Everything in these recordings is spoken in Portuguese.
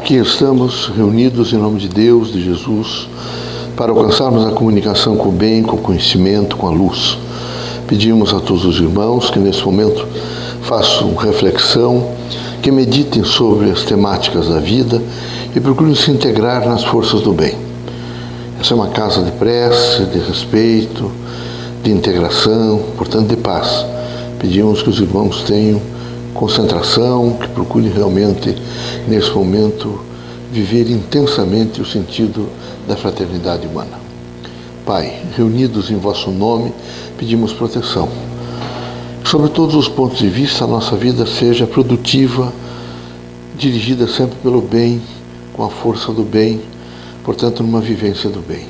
Aqui estamos reunidos em nome de Deus, de Jesus, para alcançarmos a comunicação com o bem, com o conhecimento, com a luz. Pedimos a todos os irmãos que nesse momento façam reflexão, que meditem sobre as temáticas da vida e procurem se integrar nas forças do bem. Essa é uma casa de prece, de respeito, de integração, portanto de paz. Pedimos que os irmãos tenham concentração, que procure realmente, nesse momento, viver intensamente o sentido da fraternidade humana. Pai, reunidos em vosso nome, pedimos proteção. Sobre todos os pontos de vista, a nossa vida seja produtiva, dirigida sempre pelo bem, com a força do bem, portanto, numa vivência do bem.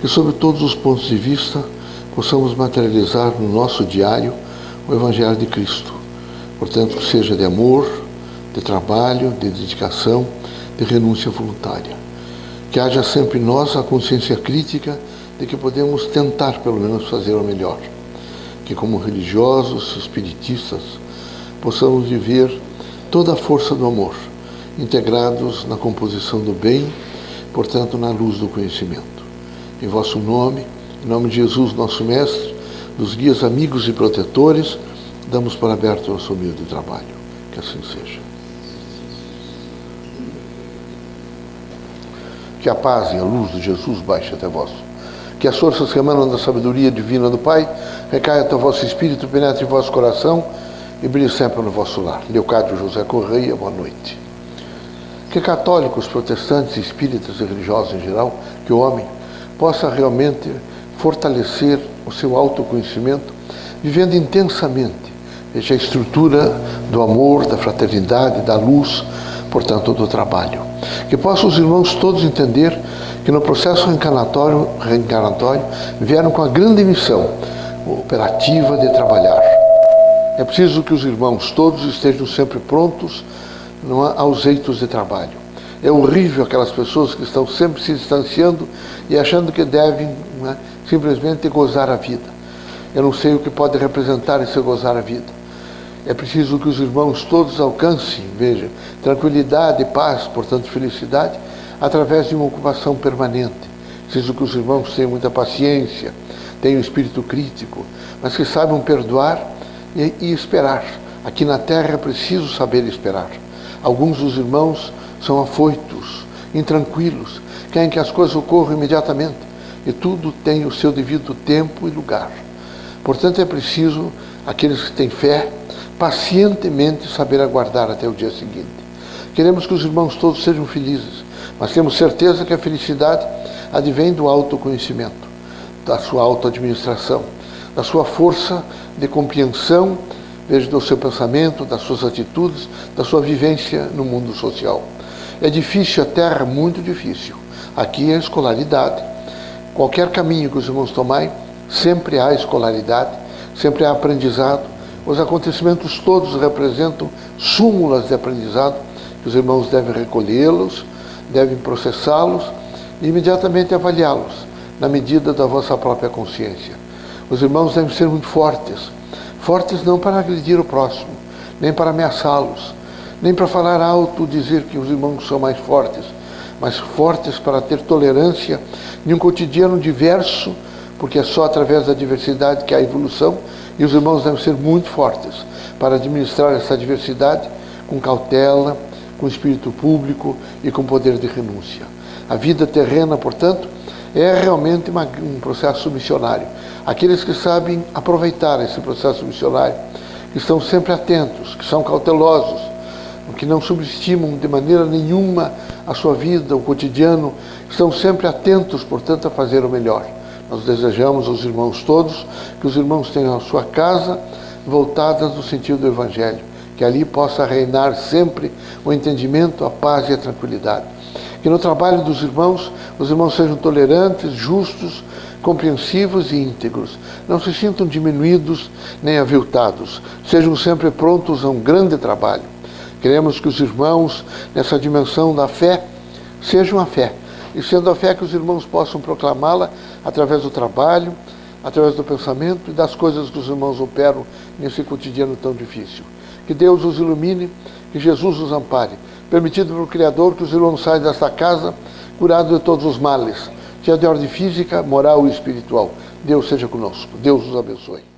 Que, sobre todos os pontos de vista, possamos materializar no nosso diário o Evangelho de Cristo Portanto, que seja de amor, de trabalho, de dedicação, de renúncia voluntária. Que haja sempre em nós a consciência crítica de que podemos tentar, pelo menos, fazer o melhor. Que, como religiosos, espiritistas, possamos viver toda a força do amor, integrados na composição do bem, portanto, na luz do conhecimento. Em vosso nome, em nome de Jesus, nosso Mestre, dos guias amigos e protetores, damos por aberto o nosso humilde trabalho. Que assim seja. Que a paz e a luz de Jesus baixe até vós. Que as forças que emanam da sabedoria divina do Pai recaia até o vosso espírito, penetre em vosso coração e brilhe sempre no vosso lar. Leocádio José Correia, boa noite. Que católicos, protestantes, espíritas e religiosos em geral, que o homem possa realmente fortalecer o seu autoconhecimento, vivendo intensamente Veja a estrutura do amor, da fraternidade, da luz, portanto, do trabalho. Que possam os irmãos todos entender que no processo reencarnatório, reencarnatório vieram com a grande missão operativa de trabalhar. É preciso que os irmãos todos estejam sempre prontos aos eitos de trabalho. É horrível aquelas pessoas que estão sempre se distanciando e achando que devem né, simplesmente gozar a vida. Eu não sei o que pode representar esse gozar a vida. É preciso que os irmãos todos alcancem, veja, tranquilidade, paz, portanto felicidade, através de uma ocupação permanente. Preciso que os irmãos tenham muita paciência, tenham espírito crítico, mas que saibam perdoar e, e esperar. Aqui na terra é preciso saber esperar. Alguns dos irmãos são afoitos, intranquilos, querem que as coisas ocorram imediatamente e tudo tem o seu devido tempo e lugar. Portanto, é preciso aqueles que têm fé pacientemente saber aguardar até o dia seguinte. Queremos que os irmãos todos sejam felizes, mas temos certeza que a felicidade advém do autoconhecimento, da sua autoadministração, da sua força de compreensão, veja, do seu pensamento, das suas atitudes, da sua vivência no mundo social. É difícil a terra, muito difícil. Aqui é a escolaridade. Qualquer caminho que os irmãos tomarem, sempre há escolaridade, sempre há aprendizado, os acontecimentos todos representam súmulas de aprendizado que os irmãos devem recolhê-los, devem processá-los e imediatamente avaliá-los na medida da vossa própria consciência. Os irmãos devem ser muito fortes, fortes não para agredir o próximo, nem para ameaçá-los, nem para falar alto dizer que os irmãos são mais fortes, mas fortes para ter tolerância em um cotidiano diverso, porque é só através da diversidade que há evolução e os irmãos devem ser muito fortes para administrar essa diversidade com cautela, com espírito público e com poder de renúncia. A vida terrena, portanto, é realmente uma, um processo missionário. Aqueles que sabem aproveitar esse processo missionário, que estão sempre atentos, que são cautelosos, que não subestimam de maneira nenhuma a sua vida, o cotidiano, estão sempre atentos, portanto, a fazer o melhor. Nós desejamos aos irmãos todos que os irmãos tenham a sua casa voltada no sentido do Evangelho, que ali possa reinar sempre o entendimento, a paz e a tranquilidade. Que no trabalho dos irmãos, os irmãos sejam tolerantes, justos, compreensivos e íntegros. Não se sintam diminuídos nem aviltados. Sejam sempre prontos a um grande trabalho. Queremos que os irmãos, nessa dimensão da fé, sejam a fé e sendo a fé que os irmãos possam proclamá-la através do trabalho, através do pensamento e das coisas que os irmãos operam nesse cotidiano tão difícil. Que Deus os ilumine, que Jesus os ampare. permitido pelo Criador que os irmãos saiam desta casa curados de todos os males, seja de ordem física, moral e espiritual. Deus seja conosco. Deus os abençoe.